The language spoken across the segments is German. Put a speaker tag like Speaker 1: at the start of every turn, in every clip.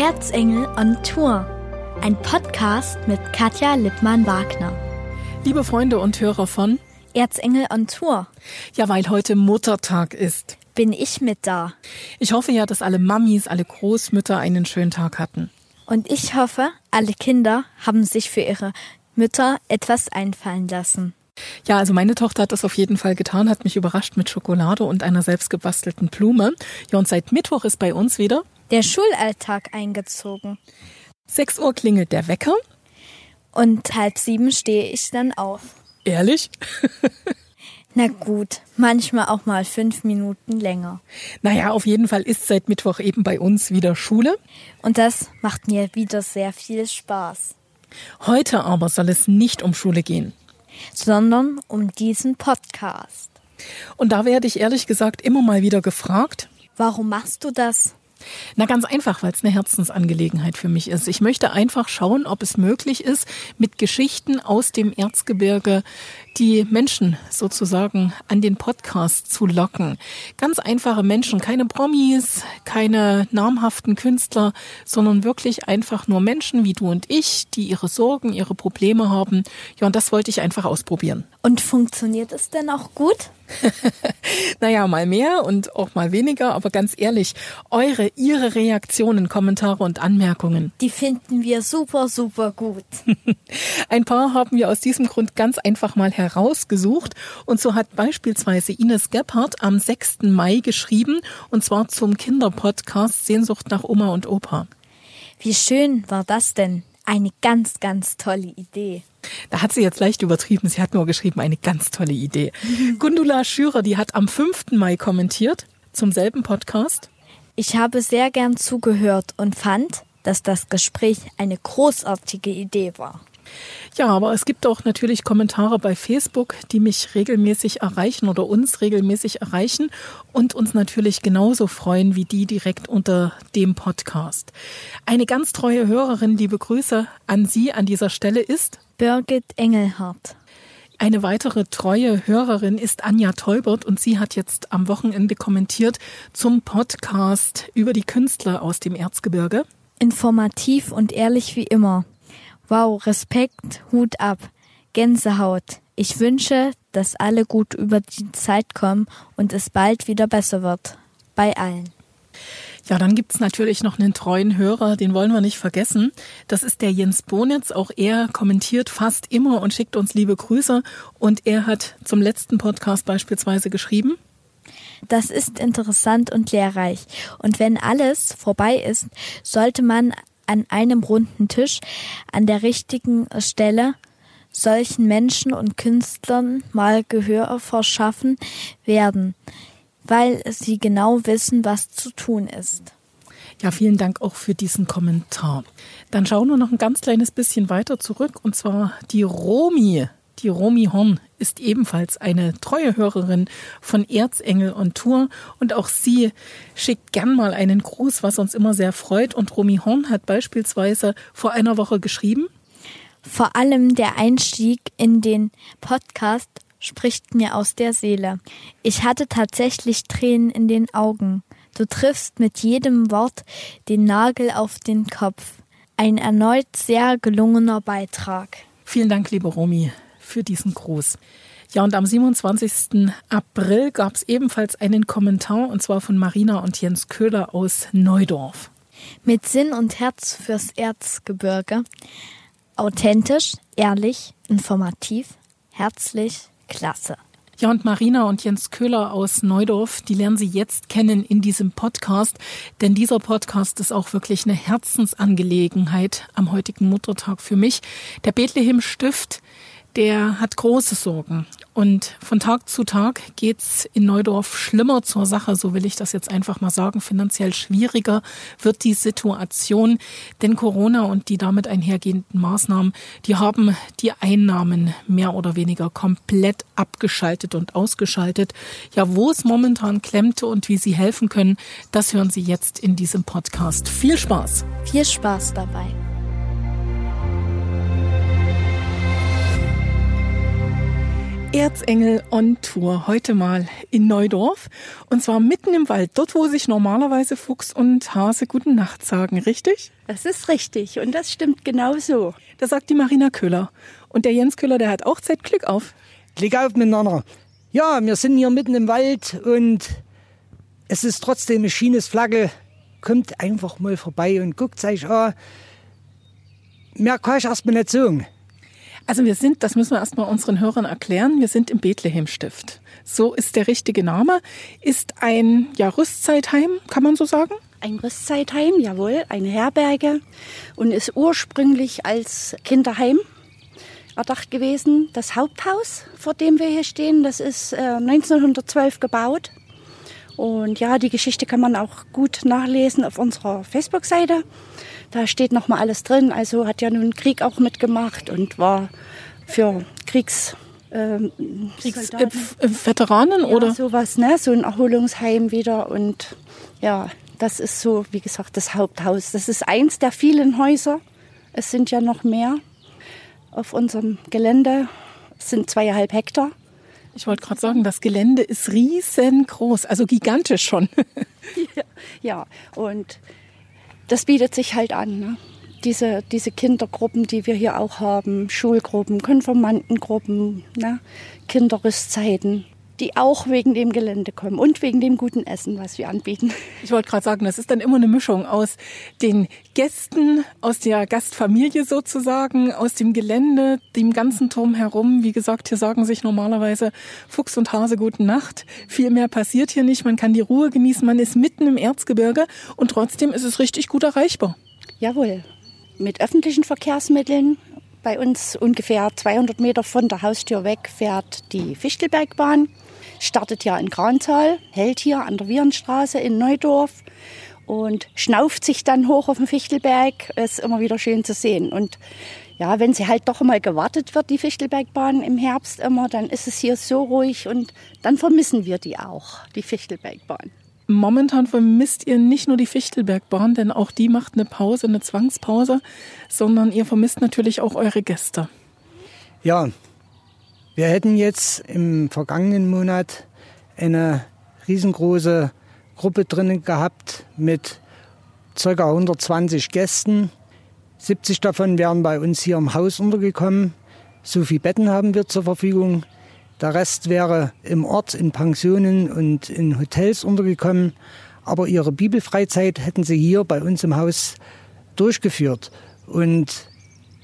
Speaker 1: Erzengel on Tour. Ein Podcast mit Katja Lippmann-Wagner.
Speaker 2: Liebe Freunde und Hörer von
Speaker 1: Erzengel on Tour.
Speaker 2: Ja, weil heute Muttertag ist.
Speaker 1: Bin ich mit da.
Speaker 2: Ich hoffe ja, dass alle Mamis, alle Großmütter einen schönen Tag hatten.
Speaker 1: Und ich hoffe, alle Kinder haben sich für ihre Mütter etwas einfallen lassen.
Speaker 2: Ja, also meine Tochter hat das auf jeden Fall getan, hat mich überrascht mit Schokolade und einer selbstgebastelten Blume. Ja, und seit Mittwoch ist bei uns wieder
Speaker 1: der Schulalltag eingezogen.
Speaker 2: 6 Uhr klingelt der Wecker.
Speaker 1: Und halb sieben stehe ich dann auf.
Speaker 2: Ehrlich?
Speaker 1: Na gut, manchmal auch mal fünf Minuten länger.
Speaker 2: Naja, auf jeden Fall ist seit Mittwoch eben bei uns wieder Schule.
Speaker 1: Und das macht mir wieder sehr viel Spaß.
Speaker 2: Heute aber soll es nicht um Schule gehen,
Speaker 1: sondern um diesen Podcast.
Speaker 2: Und da werde ich ehrlich gesagt immer mal wieder gefragt,
Speaker 1: warum machst du das?
Speaker 2: Na ganz einfach, weil es eine Herzensangelegenheit für mich ist. Ich möchte einfach schauen, ob es möglich ist, mit Geschichten aus dem Erzgebirge die Menschen sozusagen an den Podcast zu locken. Ganz einfache Menschen, keine Promis, keine namhaften Künstler, sondern wirklich einfach nur Menschen wie du und ich, die ihre Sorgen, ihre Probleme haben. Ja, und das wollte ich einfach ausprobieren.
Speaker 1: Und funktioniert es denn auch gut?
Speaker 2: naja, mal mehr und auch mal weniger, aber ganz ehrlich, eure, ihre Reaktionen, Kommentare und Anmerkungen.
Speaker 1: Die finden wir super, super gut.
Speaker 2: Ein paar haben wir aus diesem Grund ganz einfach mal herausgesucht. Und so hat beispielsweise Ines Gebhardt am 6. Mai geschrieben, und zwar zum Kinderpodcast Sehnsucht nach Oma und Opa.
Speaker 1: Wie schön war das denn? Eine ganz, ganz tolle Idee.
Speaker 2: Da hat sie jetzt leicht übertrieben. Sie hat nur geschrieben, eine ganz tolle Idee. Gundula Schürer, die hat am 5. Mai kommentiert zum selben Podcast.
Speaker 1: Ich habe sehr gern zugehört und fand, dass das Gespräch eine großartige Idee war.
Speaker 2: Ja, aber es gibt auch natürlich Kommentare bei Facebook, die mich regelmäßig erreichen oder uns regelmäßig erreichen und uns natürlich genauso freuen wie die direkt unter dem Podcast. Eine ganz treue Hörerin, liebe Grüße an Sie an dieser Stelle ist
Speaker 1: Birgit Engelhardt.
Speaker 2: Eine weitere treue Hörerin ist Anja Teubert und sie hat jetzt am Wochenende kommentiert zum Podcast über die Künstler aus dem Erzgebirge.
Speaker 1: Informativ und ehrlich wie immer. Wow, Respekt, Hut ab, Gänsehaut. Ich wünsche, dass alle gut über die Zeit kommen und es bald wieder besser wird. Bei allen.
Speaker 2: Ja, dann gibt's natürlich noch einen treuen Hörer, den wollen wir nicht vergessen. Das ist der Jens Bonitz. Auch er kommentiert fast immer und schickt uns liebe Grüße. Und er hat zum letzten Podcast beispielsweise geschrieben.
Speaker 1: Das ist interessant und lehrreich. Und wenn alles vorbei ist, sollte man an einem runden Tisch an der richtigen Stelle solchen Menschen und Künstlern mal Gehör verschaffen werden, weil sie genau wissen, was zu tun ist.
Speaker 2: Ja, vielen Dank auch für diesen Kommentar. Dann schauen wir noch ein ganz kleines bisschen weiter zurück und zwar die Romi die Romy Horn ist ebenfalls eine treue Hörerin von Erzengel on Tour und auch sie schickt gern mal einen Gruß, was uns immer sehr freut. Und Romy Horn hat beispielsweise vor einer Woche geschrieben.
Speaker 1: Vor allem der Einstieg in den Podcast spricht mir aus der Seele. Ich hatte tatsächlich Tränen in den Augen. Du triffst mit jedem Wort den Nagel auf den Kopf. Ein erneut sehr gelungener Beitrag.
Speaker 2: Vielen Dank, liebe Romy für diesen Gruß. Ja, und am 27. April gab es ebenfalls einen Kommentar, und zwar von Marina und Jens Köhler aus Neudorf.
Speaker 1: Mit Sinn und Herz fürs Erzgebirge. Authentisch, ehrlich, informativ, herzlich, klasse.
Speaker 2: Ja, und Marina und Jens Köhler aus Neudorf, die lernen Sie jetzt kennen in diesem Podcast, denn dieser Podcast ist auch wirklich eine Herzensangelegenheit am heutigen Muttertag für mich. Der Bethlehem Stift der hat große Sorgen. Und von Tag zu Tag geht's in Neudorf schlimmer zur Sache, so will ich das jetzt einfach mal sagen. Finanziell schwieriger wird die Situation, denn Corona und die damit einhergehenden Maßnahmen, die haben die Einnahmen mehr oder weniger komplett abgeschaltet und ausgeschaltet. Ja, wo es momentan klemmte und wie Sie helfen können, das hören Sie jetzt in diesem Podcast. Viel Spaß!
Speaker 1: Viel Spaß dabei!
Speaker 2: Erzengel on Tour, heute mal in Neudorf. Und zwar mitten im Wald, dort wo sich normalerweise Fuchs und Hase guten Nacht sagen, richtig?
Speaker 3: Das ist richtig und das stimmt genauso.
Speaker 2: Das sagt die Marina Köhler. Und der Jens Köhler, der hat auch Zeit Glück auf.
Speaker 4: Glück auf miteinander. Ja, wir sind hier mitten im Wald und es ist trotzdem eine Schienesflagge. Kommt einfach mal vorbei und guckt euch an. Mehr kann ich erstmal nicht sagen.
Speaker 2: Also wir sind, das müssen wir erstmal unseren Hörern erklären, wir sind im Bethlehemstift. So ist der richtige Name. Ist ein ja, Rüstzeitheim, kann man so sagen?
Speaker 3: Ein Rüstzeitheim, jawohl, eine Herberge und ist ursprünglich als Kinderheim erdacht gewesen. Das Haupthaus, vor dem wir hier stehen, das ist äh, 1912 gebaut. Und ja, die Geschichte kann man auch gut nachlesen auf unserer Facebook-Seite. Da steht noch mal alles drin. Also hat ja nun Krieg auch mitgemacht und war für Kriegs ähm,
Speaker 2: Kriegsveteranen äh, oder
Speaker 3: ja, sowas, ne? So ein Erholungsheim wieder und ja, das ist so, wie gesagt, das Haupthaus. Das ist eins der vielen Häuser. Es sind ja noch mehr auf unserem Gelände. Es sind zweieinhalb Hektar.
Speaker 2: Ich wollte gerade sagen, das Gelände ist riesengroß, also gigantisch schon.
Speaker 3: ja, ja, und das bietet sich halt an. Ne? Diese, diese Kindergruppen, die wir hier auch haben, Schulgruppen, Konfirmandengruppen, ne? Kinderrüstzeiten, die auch wegen dem Gelände kommen und wegen dem guten Essen, was wir anbieten.
Speaker 2: Ich wollte gerade sagen, das ist dann immer eine Mischung aus den Gästen, aus der Gastfamilie sozusagen, aus dem Gelände, dem ganzen Turm herum. Wie gesagt, hier sagen sich normalerweise Fuchs und Hase guten Nacht. Viel mehr passiert hier nicht. Man kann die Ruhe genießen. Man ist mitten im Erzgebirge und trotzdem ist es richtig gut erreichbar.
Speaker 3: Jawohl. Mit öffentlichen Verkehrsmitteln, bei uns ungefähr 200 Meter von der Haustür weg fährt die Fichtelbergbahn startet ja in Kranzahl, hält hier an der Wierenstraße in Neudorf und schnauft sich dann hoch auf den Fichtelberg. Ist immer wieder schön zu sehen. Und ja, wenn sie halt doch mal gewartet wird, die Fichtelbergbahn im Herbst immer, dann ist es hier so ruhig und dann vermissen wir die auch, die Fichtelbergbahn.
Speaker 2: Momentan vermisst ihr nicht nur die Fichtelbergbahn, denn auch die macht eine Pause, eine Zwangspause, sondern ihr vermisst natürlich auch eure Gäste.
Speaker 4: Ja, wir hätten jetzt im vergangenen Monat eine riesengroße Gruppe drinnen gehabt mit ca. 120 Gästen. 70 davon wären bei uns hier im Haus untergekommen. So viele Betten haben wir zur Verfügung. Der Rest wäre im Ort in Pensionen und in Hotels untergekommen. Aber ihre Bibelfreizeit hätten sie hier bei uns im Haus durchgeführt. Und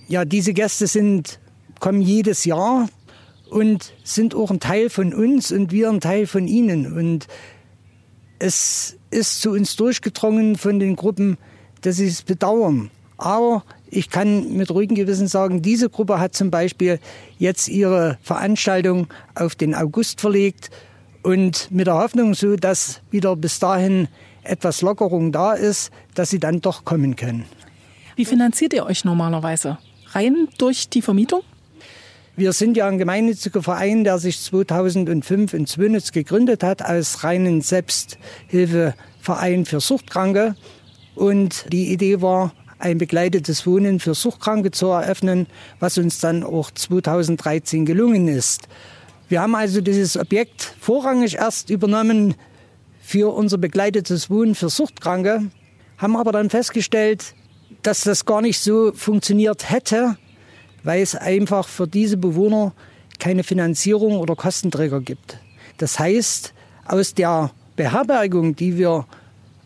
Speaker 4: ja, diese Gäste sind, kommen jedes Jahr und sind auch ein Teil von uns und wir ein Teil von ihnen. Und es ist zu uns durchgedrungen von den Gruppen, dass sie es bedauern. Aber ich kann mit ruhigem Gewissen sagen, diese Gruppe hat zum Beispiel jetzt ihre Veranstaltung auf den August verlegt und mit der Hoffnung so, dass wieder bis dahin etwas Lockerung da ist, dass sie dann doch kommen können.
Speaker 2: Wie finanziert ihr euch normalerweise? Rein durch die Vermietung?
Speaker 4: Wir sind ja ein gemeinnütziger Verein, der sich 2005 in Zwönitz gegründet hat als reinen Selbsthilfeverein für Suchtkranke. Und die Idee war, ein begleitetes Wohnen für Suchtkranke zu eröffnen, was uns dann auch 2013 gelungen ist. Wir haben also dieses Objekt vorrangig erst übernommen für unser begleitetes Wohnen für Suchtkranke, haben aber dann festgestellt, dass das gar nicht so funktioniert hätte, weil es einfach für diese Bewohner keine Finanzierung oder Kostenträger gibt. Das heißt, aus der Beherbergung, die wir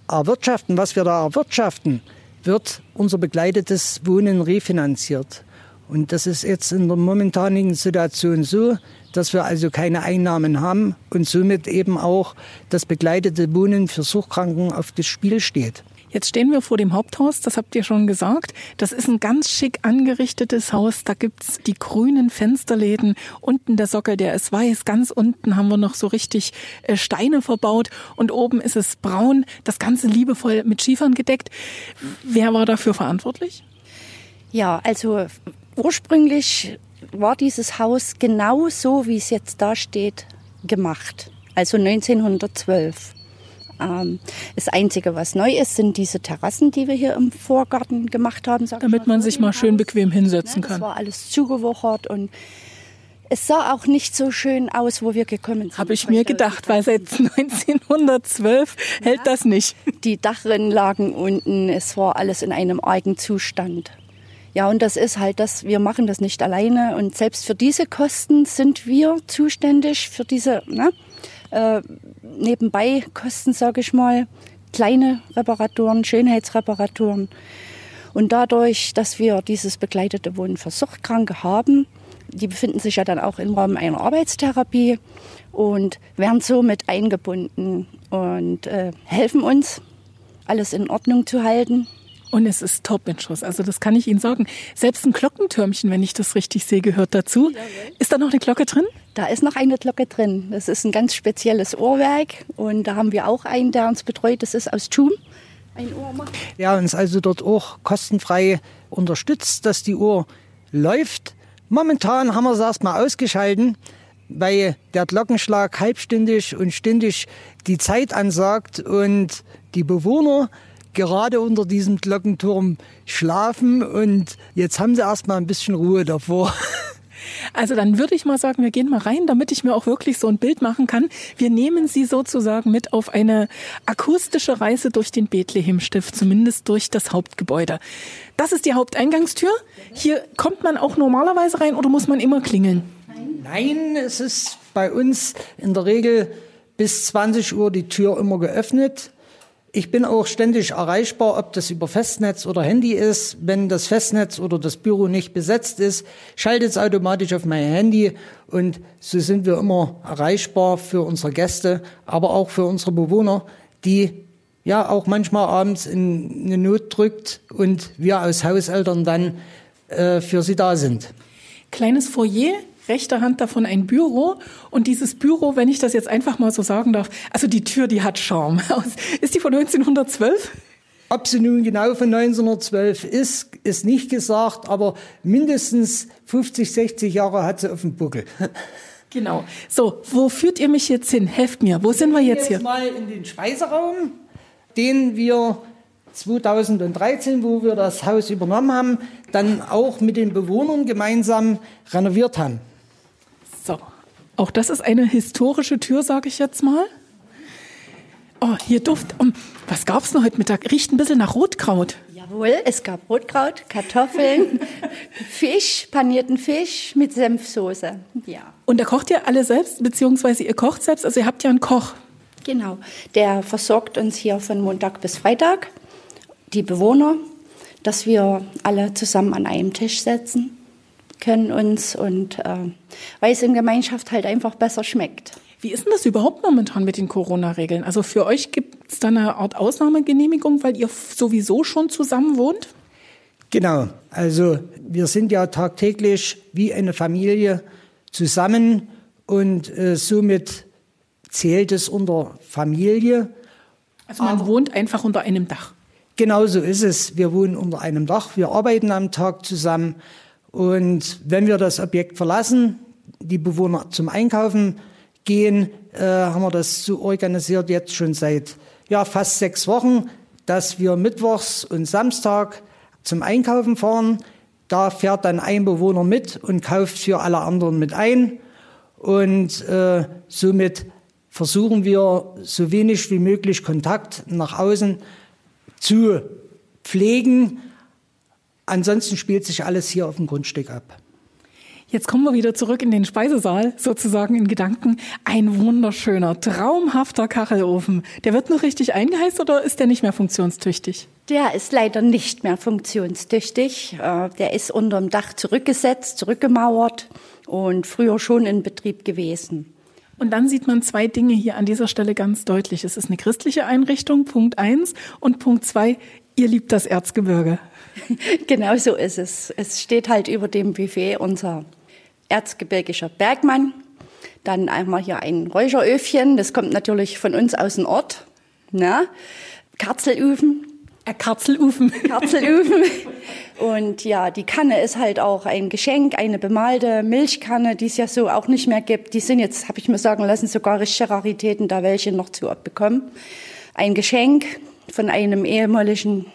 Speaker 4: erwirtschaften, was wir da erwirtschaften, wird unser begleitetes Wohnen refinanziert. Und das ist jetzt in der momentanen Situation so, dass wir also keine Einnahmen haben und somit eben auch das begleitete Wohnen für Suchtkranken auf das Spiel steht.
Speaker 2: Jetzt stehen wir vor dem Haupthaus, das habt ihr schon gesagt. Das ist ein ganz schick angerichtetes Haus. Da gibt's die grünen Fensterläden. Unten der Sockel, der ist weiß. Ganz unten haben wir noch so richtig äh, Steine verbaut. Und oben ist es braun. Das Ganze liebevoll mit Schiefern gedeckt. Wer war dafür verantwortlich?
Speaker 3: Ja, also ursprünglich war dieses Haus genau so, wie es jetzt da steht, gemacht. Also 1912. Ähm, das Einzige, was neu ist, sind diese Terrassen, die wir hier im Vorgarten gemacht haben.
Speaker 2: Damit man sich mal schön bequem hinsetzen kann.
Speaker 3: Das war alles zugewuchert und Es sah auch nicht so schön aus, wo wir gekommen sind.
Speaker 2: Habe ich mir gedacht, weil seit 1912 ja. hält das nicht.
Speaker 3: Die Dachrinnen lagen unten, es war alles in einem argen Zustand. Ja, und das ist halt das, wir machen das nicht alleine und selbst für diese Kosten sind wir zuständig, für diese ne, äh, nebenbei Kosten, sage ich mal, kleine Reparaturen, Schönheitsreparaturen. Und dadurch, dass wir dieses begleitete Wohnen für Suchtkranke haben, die befinden sich ja dann auch im Rahmen einer Arbeitstherapie und werden somit eingebunden und äh, helfen uns, alles in Ordnung zu halten.
Speaker 2: Und es ist top in Schuss. Also das kann ich Ihnen sagen. Selbst ein Glockentürmchen, wenn ich das richtig sehe, gehört dazu. Ist da noch eine Glocke drin?
Speaker 3: Da ist noch eine Glocke drin. Das ist ein ganz spezielles Ohrwerk. Und da haben wir auch einen, der uns betreut. Das ist aus Thum. Ein
Speaker 4: Ohrmann. Ja, uns also dort auch kostenfrei unterstützt, dass die Uhr läuft. Momentan haben wir es erstmal ausgeschalten, weil der Glockenschlag halbstündig und stündig die Zeit ansagt und die Bewohner gerade unter diesem Glockenturm schlafen und jetzt haben sie erstmal ein bisschen Ruhe davor.
Speaker 2: Also dann würde ich mal sagen, wir gehen mal rein, damit ich mir auch wirklich so ein Bild machen kann. Wir nehmen Sie sozusagen mit auf eine akustische Reise durch den Bethlehemstift, zumindest durch das Hauptgebäude. Das ist die Haupteingangstür. Hier kommt man auch normalerweise rein oder muss man immer klingeln?
Speaker 4: Nein, es ist bei uns in der Regel bis 20 Uhr die Tür immer geöffnet. Ich bin auch ständig erreichbar, ob das über Festnetz oder Handy ist. Wenn das Festnetz oder das Büro nicht besetzt ist, schaltet es automatisch auf mein Handy und so sind wir immer erreichbar für unsere Gäste, aber auch für unsere Bewohner, die ja auch manchmal abends in eine Not drückt und wir als Hauseltern dann äh, für sie da sind.
Speaker 2: Kleines Foyer rechter Hand davon ein Büro. Und dieses Büro, wenn ich das jetzt einfach mal so sagen darf, also die Tür, die hat Charme. Ist die von 1912?
Speaker 4: Ob sie nun genau von 1912 ist, ist nicht gesagt, aber mindestens 50, 60 Jahre hat sie auf dem Buckel.
Speaker 2: Genau. So, wo führt ihr mich jetzt hin? Helft mir. Wo sind wir jetzt hier?
Speaker 4: Jetzt mal in den Speiseraum, den wir 2013, wo wir das Haus übernommen haben, dann auch mit den Bewohnern gemeinsam renoviert haben.
Speaker 2: So, auch das ist eine historische Tür, sage ich jetzt mal. Oh, hier Duft. Um, was gab es denn heute Mittag? Riecht ein bisschen nach Rotkraut.
Speaker 3: Jawohl, es gab Rotkraut, Kartoffeln, Fisch, panierten Fisch mit Senfsoße.
Speaker 2: Ja. Und da kocht ihr alle selbst, beziehungsweise ihr kocht selbst? Also ihr habt ja einen Koch.
Speaker 3: Genau, der versorgt uns hier von Montag bis Freitag, die Bewohner, dass wir alle zusammen an einem Tisch setzen können uns und äh, weil es in Gemeinschaft halt einfach besser schmeckt.
Speaker 2: Wie ist denn das überhaupt momentan mit den Corona-Regeln? Also für euch gibt es da eine Art Ausnahmegenehmigung, weil ihr sowieso schon zusammen wohnt?
Speaker 4: Genau, also wir sind ja tagtäglich wie eine Familie zusammen und äh, somit zählt es unter Familie.
Speaker 2: Also man Aber wohnt einfach unter einem Dach.
Speaker 4: Genau so ist es. Wir wohnen unter einem Dach, wir arbeiten am Tag zusammen. Und wenn wir das Objekt verlassen, die Bewohner zum Einkaufen gehen, äh, haben wir das so organisiert jetzt schon seit ja, fast sechs Wochen, dass wir mittwochs und Samstag zum Einkaufen fahren. Da fährt dann ein Bewohner mit und kauft für alle anderen mit ein. Und äh, somit versuchen wir so wenig wie möglich Kontakt nach außen zu pflegen Ansonsten spielt sich alles hier auf dem Grundstück ab.
Speaker 2: Jetzt kommen wir wieder zurück in den Speisesaal, sozusagen in Gedanken. Ein wunderschöner, traumhafter Kachelofen. Der wird noch richtig eingeheizt oder ist der nicht mehr funktionstüchtig?
Speaker 3: Der ist leider nicht mehr funktionstüchtig. Äh, der ist unterm Dach zurückgesetzt, zurückgemauert und früher schon in Betrieb gewesen.
Speaker 2: Und dann sieht man zwei Dinge hier an dieser Stelle ganz deutlich. Es ist eine christliche Einrichtung, Punkt eins, und Punkt zwei, ihr liebt das Erzgebirge.
Speaker 3: genau so ist es. Es steht halt über dem Buffet unser erzgebirgischer Bergmann. Dann einmal hier ein Räucheröfchen, das kommt natürlich von uns aus dem Ort. Na? Karzelufen.
Speaker 2: Ein Karzelufen.
Speaker 3: Karzelufen. Und ja, die Kanne ist halt auch ein Geschenk, eine bemalte Milchkanne, die es ja so auch nicht mehr gibt. Die sind jetzt, habe ich mir sagen lassen, sogar richtige Raritäten, da welche noch zu bekommen. Ein Geschenk von einem ehemaligen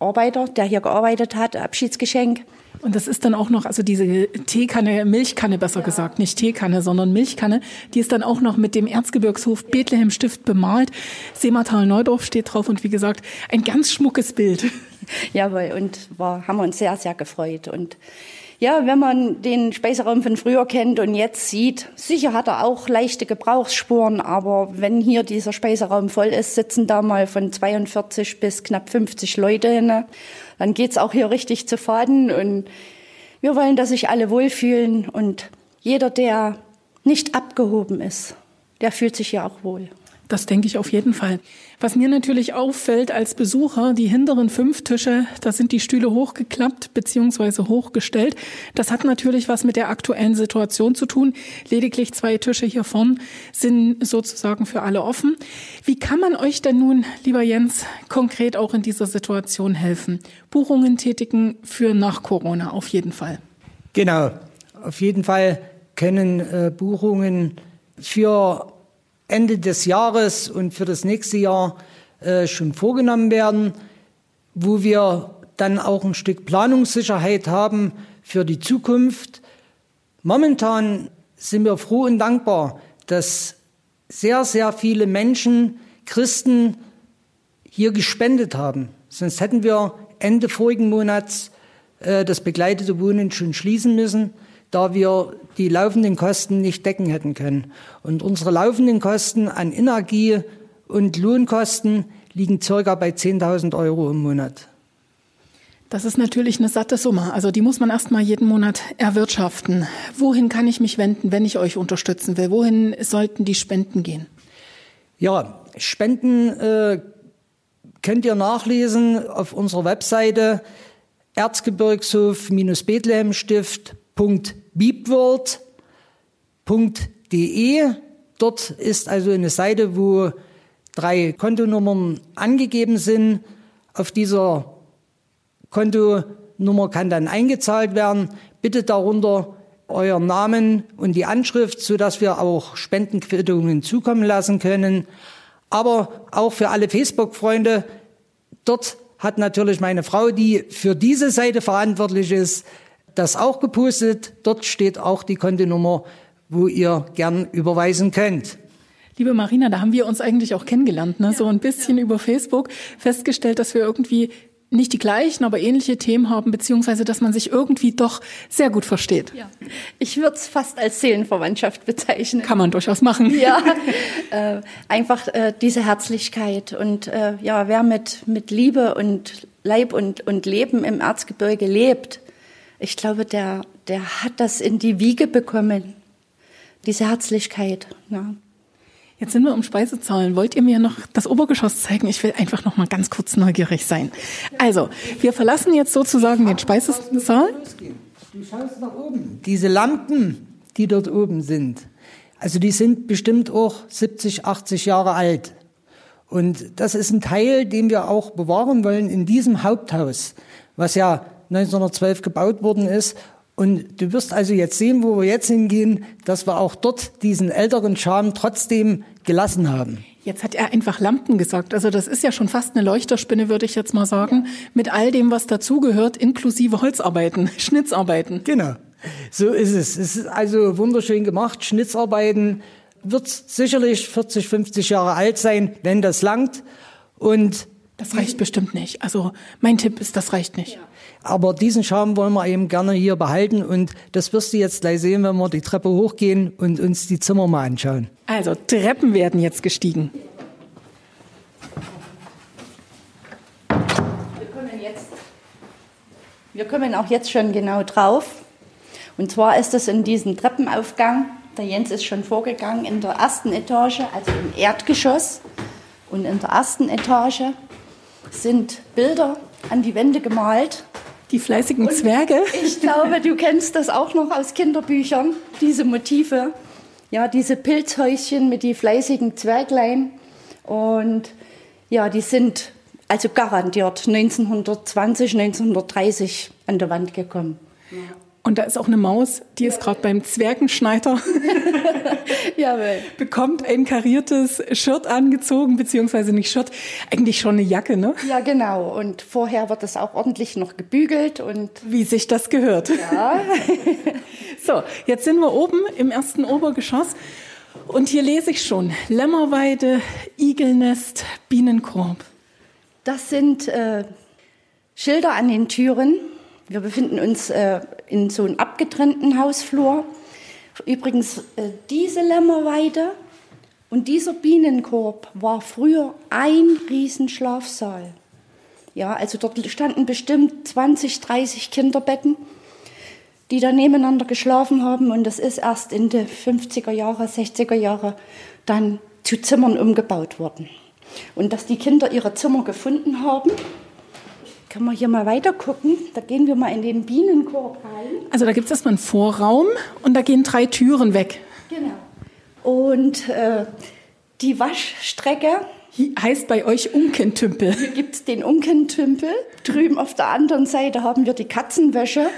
Speaker 3: Arbeiter, der hier gearbeitet hat, Abschiedsgeschenk.
Speaker 2: Und das ist dann auch noch, also diese Teekanne, Milchkanne besser ja. gesagt, nicht Teekanne, sondern Milchkanne, die ist dann auch noch mit dem Erzgebirgshof Bethlehem Stift bemalt. Seematal Neudorf steht drauf und wie gesagt, ein ganz schmuckes Bild.
Speaker 3: Jawohl, und war, haben wir uns sehr, sehr gefreut. Und ja, wenn man den Speiseraum von früher kennt und jetzt sieht, sicher hat er auch leichte Gebrauchsspuren, aber wenn hier dieser Speiseraum voll ist, sitzen da mal von 42 bis knapp 50 Leute hin dann geht's auch hier richtig zu Faden. Und wir wollen, dass sich alle wohlfühlen und jeder, der nicht abgehoben ist, der fühlt sich ja auch wohl.
Speaker 2: Das denke ich auf jeden Fall. Was mir natürlich auffällt als Besucher, die hinteren fünf Tische, da sind die Stühle hochgeklappt bzw. hochgestellt. Das hat natürlich was mit der aktuellen Situation zu tun. Lediglich zwei Tische hier vorn sind sozusagen für alle offen. Wie kann man euch denn nun, lieber Jens, konkret auch in dieser Situation helfen? Buchungen tätigen für nach Corona auf jeden Fall.
Speaker 4: Genau, auf jeden Fall können äh, Buchungen für Ende des Jahres und für das nächste Jahr äh, schon vorgenommen werden, wo wir dann auch ein Stück Planungssicherheit haben für die Zukunft. Momentan sind wir froh und dankbar, dass sehr, sehr viele Menschen, Christen hier gespendet haben. Sonst hätten wir Ende vorigen Monats äh, das begleitete Wohnen schon schließen müssen da wir die laufenden Kosten nicht decken hätten können. Und unsere laufenden Kosten an Energie und Lohnkosten liegen circa bei 10.000 Euro im Monat.
Speaker 2: Das ist natürlich eine satte Summe. Also die muss man erst mal jeden Monat erwirtschaften. Wohin kann ich mich wenden, wenn ich euch unterstützen will? Wohin sollten die Spenden gehen?
Speaker 4: Ja, Spenden äh, könnt ihr nachlesen auf unserer Webseite Erzgebirgshof-Bethlehem-Stift www.beepworld.de. Dort ist also eine Seite, wo drei Kontonummern angegeben sind. Auf dieser Kontonummer kann dann eingezahlt werden. Bitte darunter euren Namen und die Anschrift, so dass wir auch Spendenquittungen zukommen lassen können. Aber auch für alle Facebook-Freunde, dort hat natürlich meine Frau, die für diese Seite verantwortlich ist, das auch gepostet. Dort steht auch die Kontonummer, wo ihr gern überweisen könnt.
Speaker 2: Liebe Marina, da haben wir uns eigentlich auch kennengelernt, ne? so ein bisschen über Facebook, festgestellt, dass wir irgendwie nicht die gleichen, aber ähnliche Themen haben, beziehungsweise dass man sich irgendwie doch sehr gut versteht. Ja.
Speaker 3: Ich würde es fast als Seelenverwandtschaft bezeichnen.
Speaker 2: Kann man durchaus machen.
Speaker 3: Ja, äh, einfach äh, diese Herzlichkeit und äh, ja, wer mit mit Liebe und Leib und und Leben im Erzgebirge lebt, ich glaube, der, der hat das in die Wiege bekommen, diese Herzlichkeit. Ja.
Speaker 2: Jetzt sind wir um Speisezahlen. Wollt ihr mir noch das Obergeschoss zeigen? Ich will einfach noch mal ganz kurz neugierig sein. Also, wir verlassen jetzt sozusagen den Speisesaal.
Speaker 4: Du schaust nach oben. Diese Lampen, die dort oben sind, also die sind bestimmt auch 70, 80 Jahre alt. Und das ist ein Teil, den wir auch bewahren wollen in diesem Haupthaus, was ja 1912 gebaut worden ist. Und du wirst also jetzt sehen, wo wir jetzt hingehen, dass wir auch dort diesen älteren Charme trotzdem gelassen haben.
Speaker 2: Jetzt hat er einfach Lampen gesagt. Also das ist ja schon fast eine Leuchterspinne, würde ich jetzt mal sagen, mit all dem, was dazugehört, inklusive Holzarbeiten, Schnitzarbeiten.
Speaker 4: Genau. So ist es. Es ist also wunderschön gemacht. Schnitzarbeiten wird sicherlich 40, 50 Jahre alt sein, wenn das langt. Und
Speaker 2: das reicht bestimmt nicht. Also mein Tipp ist, das reicht nicht. Ja.
Speaker 4: Aber diesen Charme wollen wir eben gerne hier behalten und das wirst du jetzt gleich sehen, wenn wir die Treppe hochgehen und uns die Zimmer mal anschauen.
Speaker 2: Also Treppen werden jetzt gestiegen.
Speaker 3: Wir kommen, jetzt, wir kommen auch jetzt schon genau drauf. Und zwar ist es in diesem Treppenaufgang, der Jens ist schon vorgegangen, in der ersten Etage, also im Erdgeschoss. Und in der ersten Etage sind Bilder an die Wände gemalt
Speaker 2: die fleißigen und Zwerge.
Speaker 3: Ich glaube, du kennst das auch noch aus Kinderbüchern, diese Motive. Ja, diese Pilzhäuschen mit die fleißigen Zwerglein. Und ja, die sind also garantiert 1920, 1930 an der Wand gekommen.
Speaker 2: Und da ist auch eine Maus, die ist gerade beim Zwergenschneider.
Speaker 3: Jawohl.
Speaker 2: Bekommt ein kariertes Shirt angezogen, beziehungsweise nicht Shirt, eigentlich schon eine Jacke, ne?
Speaker 3: Ja, genau. Und vorher wird es auch ordentlich noch gebügelt und.
Speaker 2: Wie sich das gehört.
Speaker 3: Ja.
Speaker 2: so, jetzt sind wir oben im ersten Obergeschoss. Und hier lese ich schon Lämmerweide, Igelnest, Bienenkorb.
Speaker 3: Das sind äh, Schilder an den Türen. Wir befinden uns äh, in so einem abgetrennten Hausflur. Übrigens, äh, diese Lämmerweide und dieser Bienenkorb war früher ein Riesenschlafsaal. Ja, also dort standen bestimmt 20, 30 Kinderbetten, die da nebeneinander geschlafen haben. Und das ist erst in den 50er Jahre, 60er Jahre dann zu Zimmern umgebaut worden. Und dass die Kinder ihre Zimmer gefunden haben, können wir hier mal weiter gucken. Da gehen wir mal in den Bienenkorb rein.
Speaker 2: Also da gibt es erstmal einen Vorraum und da gehen drei Türen weg.
Speaker 3: Genau. Und äh, die Waschstrecke.
Speaker 2: Heißt bei euch Unkentümpel.
Speaker 3: Hier gibt es den Unkentümpel. Drüben auf der anderen Seite haben wir die Katzenwäsche,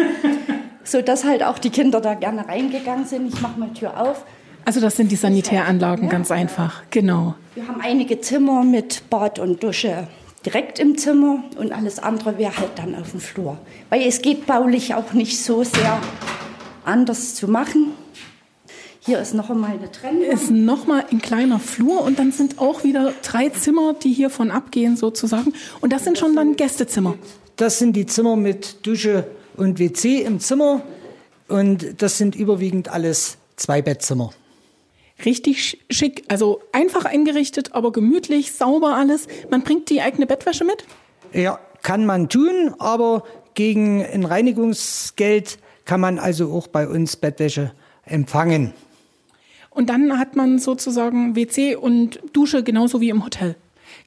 Speaker 3: sodass halt auch die Kinder da gerne reingegangen sind. Ich mache mal Tür auf.
Speaker 2: Also das sind die Sanitäranlagen, ganz einfach. Genau.
Speaker 3: Wir haben einige Zimmer mit Bad und Dusche direkt im Zimmer und alles andere wäre halt dann auf dem Flur. Weil es geht baulich auch nicht so sehr anders zu machen. Hier ist noch einmal eine Trennung.
Speaker 2: Ist noch mal ein kleiner Flur und dann sind auch wieder drei Zimmer, die hiervon abgehen sozusagen. Und das sind schon dann Gästezimmer.
Speaker 4: Das sind die Zimmer mit Dusche und WC im Zimmer und das sind überwiegend alles Zweibettzimmer
Speaker 2: richtig schick. Also einfach eingerichtet, aber gemütlich, sauber alles. Man bringt die eigene Bettwäsche mit?
Speaker 4: Ja, kann man tun, aber gegen ein Reinigungsgeld kann man also auch bei uns Bettwäsche empfangen.
Speaker 2: Und dann hat man sozusagen WC und Dusche genauso wie im Hotel.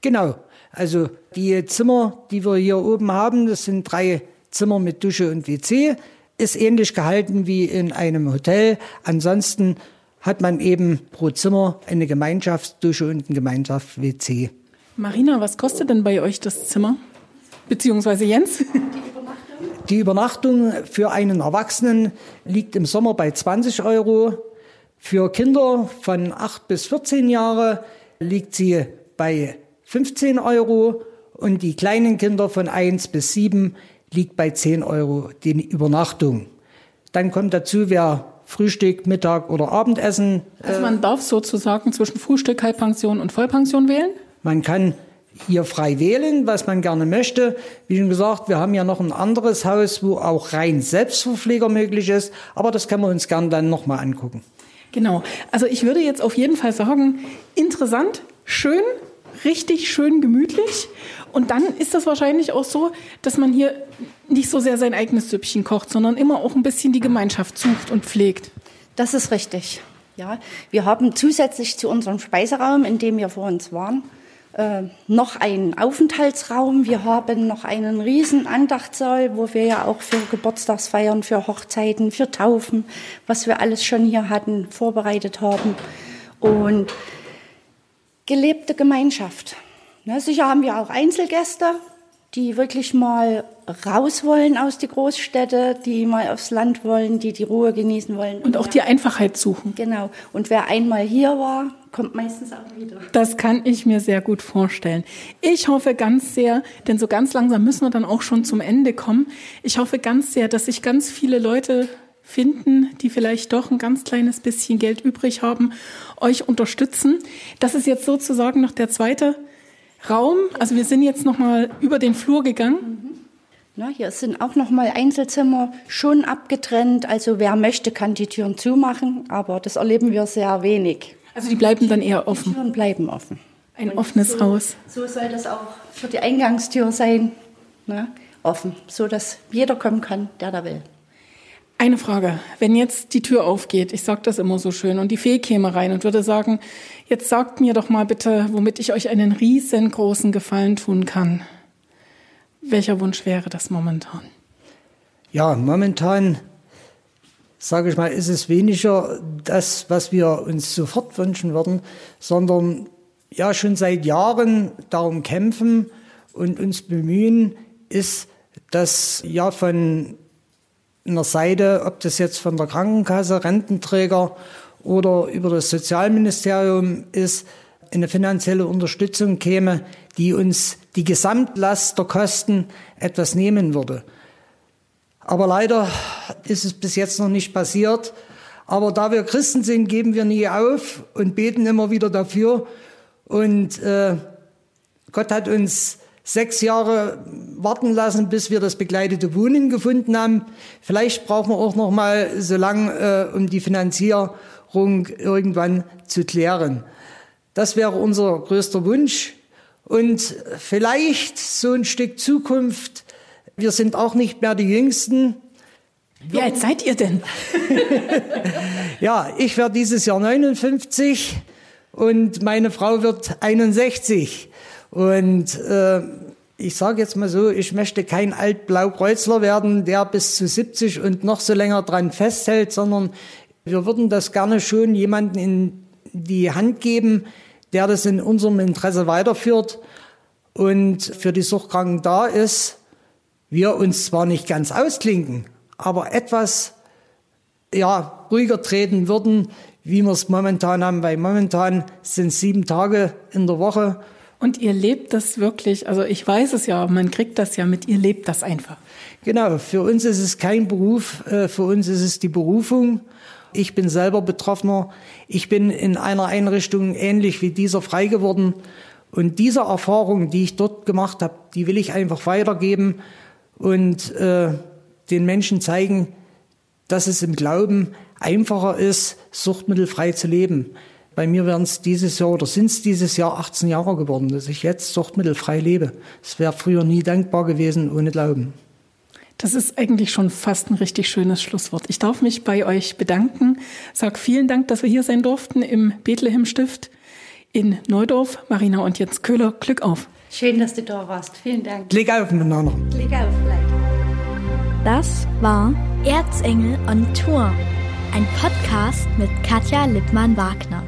Speaker 4: Genau. Also die Zimmer, die wir hier oben haben, das sind drei Zimmer mit Dusche und WC, ist ähnlich gehalten wie in einem Hotel. Ansonsten hat man eben pro Zimmer eine Gemeinschaftsdusche und ein Gemeinschafts-WC.
Speaker 2: Marina, was kostet denn bei euch das Zimmer? Beziehungsweise Jens?
Speaker 4: Die Übernachtung für einen Erwachsenen liegt im Sommer bei 20 Euro. Für Kinder von 8 bis 14 Jahre liegt sie bei 15 Euro und die kleinen Kinder von 1 bis 7 liegt bei 10 Euro die Übernachtung. Dann kommt dazu, wer Frühstück, Mittag oder Abendessen.
Speaker 2: Also man darf sozusagen zwischen Frühstück, Halbpension und Vollpension wählen?
Speaker 4: Man kann hier frei wählen, was man gerne möchte. Wie schon gesagt, wir haben ja noch ein anderes Haus, wo auch rein Selbstverpfleger möglich ist, aber das können wir uns gerne dann nochmal angucken.
Speaker 2: Genau. Also ich würde jetzt auf jeden Fall sagen, interessant, schön, richtig schön gemütlich. Und dann ist das wahrscheinlich auch so, dass man hier nicht so sehr sein eigenes Süppchen kocht, sondern immer auch ein bisschen die Gemeinschaft sucht und pflegt.
Speaker 3: Das ist richtig. Ja, wir haben zusätzlich zu unserem Speiseraum, in dem wir vor uns waren, äh, noch einen Aufenthaltsraum. Wir haben noch einen riesen Andachtssaal, wo wir ja auch für Geburtstagsfeiern, für Hochzeiten, für Taufen, was wir alles schon hier hatten, vorbereitet haben. Und gelebte Gemeinschaft. Ne, sicher haben wir auch Einzelgäste, die wirklich mal raus wollen aus die Großstädte, die mal aufs Land wollen, die die Ruhe genießen wollen.
Speaker 2: Und auch die Einfachheit suchen.
Speaker 3: Genau. Und wer einmal hier war, kommt meistens auch wieder.
Speaker 2: Das kann ich mir sehr gut vorstellen. Ich hoffe ganz sehr, denn so ganz langsam müssen wir dann auch schon zum Ende kommen. Ich hoffe ganz sehr, dass sich ganz viele Leute finden, die vielleicht doch ein ganz kleines bisschen Geld übrig haben, euch unterstützen. Das ist jetzt sozusagen noch der zweite Raum. Also wir sind jetzt noch mal über den Flur gegangen. Mhm.
Speaker 3: Na, hier sind auch noch mal Einzelzimmer schon abgetrennt. Also wer möchte, kann die Türen zumachen, aber das erleben wir sehr wenig.
Speaker 2: Also die bleiben dann eher offen.
Speaker 3: Die Türen bleiben offen.
Speaker 2: Ein Und offenes
Speaker 3: so,
Speaker 2: Haus.
Speaker 3: So soll das auch für die Eingangstür sein, ne? offen, so dass jeder kommen kann, der da will.
Speaker 2: Eine Frage. Wenn jetzt die Tür aufgeht, ich sage das immer so schön, und die Fee käme rein und würde sagen, jetzt sagt mir doch mal bitte, womit ich euch einen riesengroßen Gefallen tun kann. Welcher Wunsch wäre das momentan?
Speaker 4: Ja, momentan, sage ich mal, ist es weniger das, was wir uns sofort wünschen würden, sondern ja schon seit Jahren darum kämpfen und uns bemühen, ist, dass ja von in der Seite, ob das jetzt von der Krankenkasse, Rententräger oder über das Sozialministerium ist, eine finanzielle Unterstützung käme, die uns die Gesamtlast der Kosten etwas nehmen würde. Aber leider ist es bis jetzt noch nicht passiert. Aber da wir Christen sind, geben wir nie auf und beten immer wieder dafür. Und äh, Gott hat uns sechs Jahre warten lassen, bis wir das begleitete Wohnen gefunden haben. Vielleicht brauchen wir auch noch mal so lange, äh, um die Finanzierung irgendwann zu klären. Das wäre unser größter Wunsch. Und vielleicht so ein Stück Zukunft. Wir sind auch nicht mehr die Jüngsten.
Speaker 2: Wie alt seid ihr denn?
Speaker 4: ja, ich werde dieses Jahr 59 und meine Frau wird 61. Und äh, ich sage jetzt mal so, ich möchte kein Altblaukreuzler werden, der bis zu 70 und noch so länger dran festhält, sondern wir würden das gerne schon jemanden in die Hand geben, der das in unserem Interesse weiterführt und für die Suchtkranken da ist. Wir uns zwar nicht ganz ausklinken, aber etwas ja, ruhiger treten würden, wie wir es momentan haben, weil momentan sind sieben Tage in der Woche
Speaker 2: und ihr lebt das wirklich, also ich weiß es ja, man kriegt das ja mit, ihr lebt das einfach.
Speaker 4: Genau, für uns ist es kein Beruf, äh, für uns ist es die Berufung. Ich bin selber Betroffener. Ich bin in einer Einrichtung ähnlich wie dieser frei geworden. Und diese Erfahrung, die ich dort gemacht habe, die will ich einfach weitergeben und äh, den Menschen zeigen, dass es im Glauben einfacher ist, suchtmittelfrei zu leben. Bei mir werden es dieses Jahr oder sind es dieses Jahr 18 Jahre geworden, dass ich jetzt suchtmittelfrei lebe. Es wäre früher nie denkbar gewesen ohne Glauben.
Speaker 2: Das ist eigentlich schon fast ein richtig schönes Schlusswort. Ich darf mich bei euch bedanken. Sag vielen Dank, dass wir hier sein durften im Bethlehem Stift in Neudorf. Marina und Jens Köhler, Glück auf.
Speaker 3: Schön, dass du da warst. Vielen Dank.
Speaker 4: Glück auf miteinander.
Speaker 3: Glück auf, vielleicht.
Speaker 1: Das war Erzengel on Tour, ein Podcast mit Katja Lippmann-Wagner.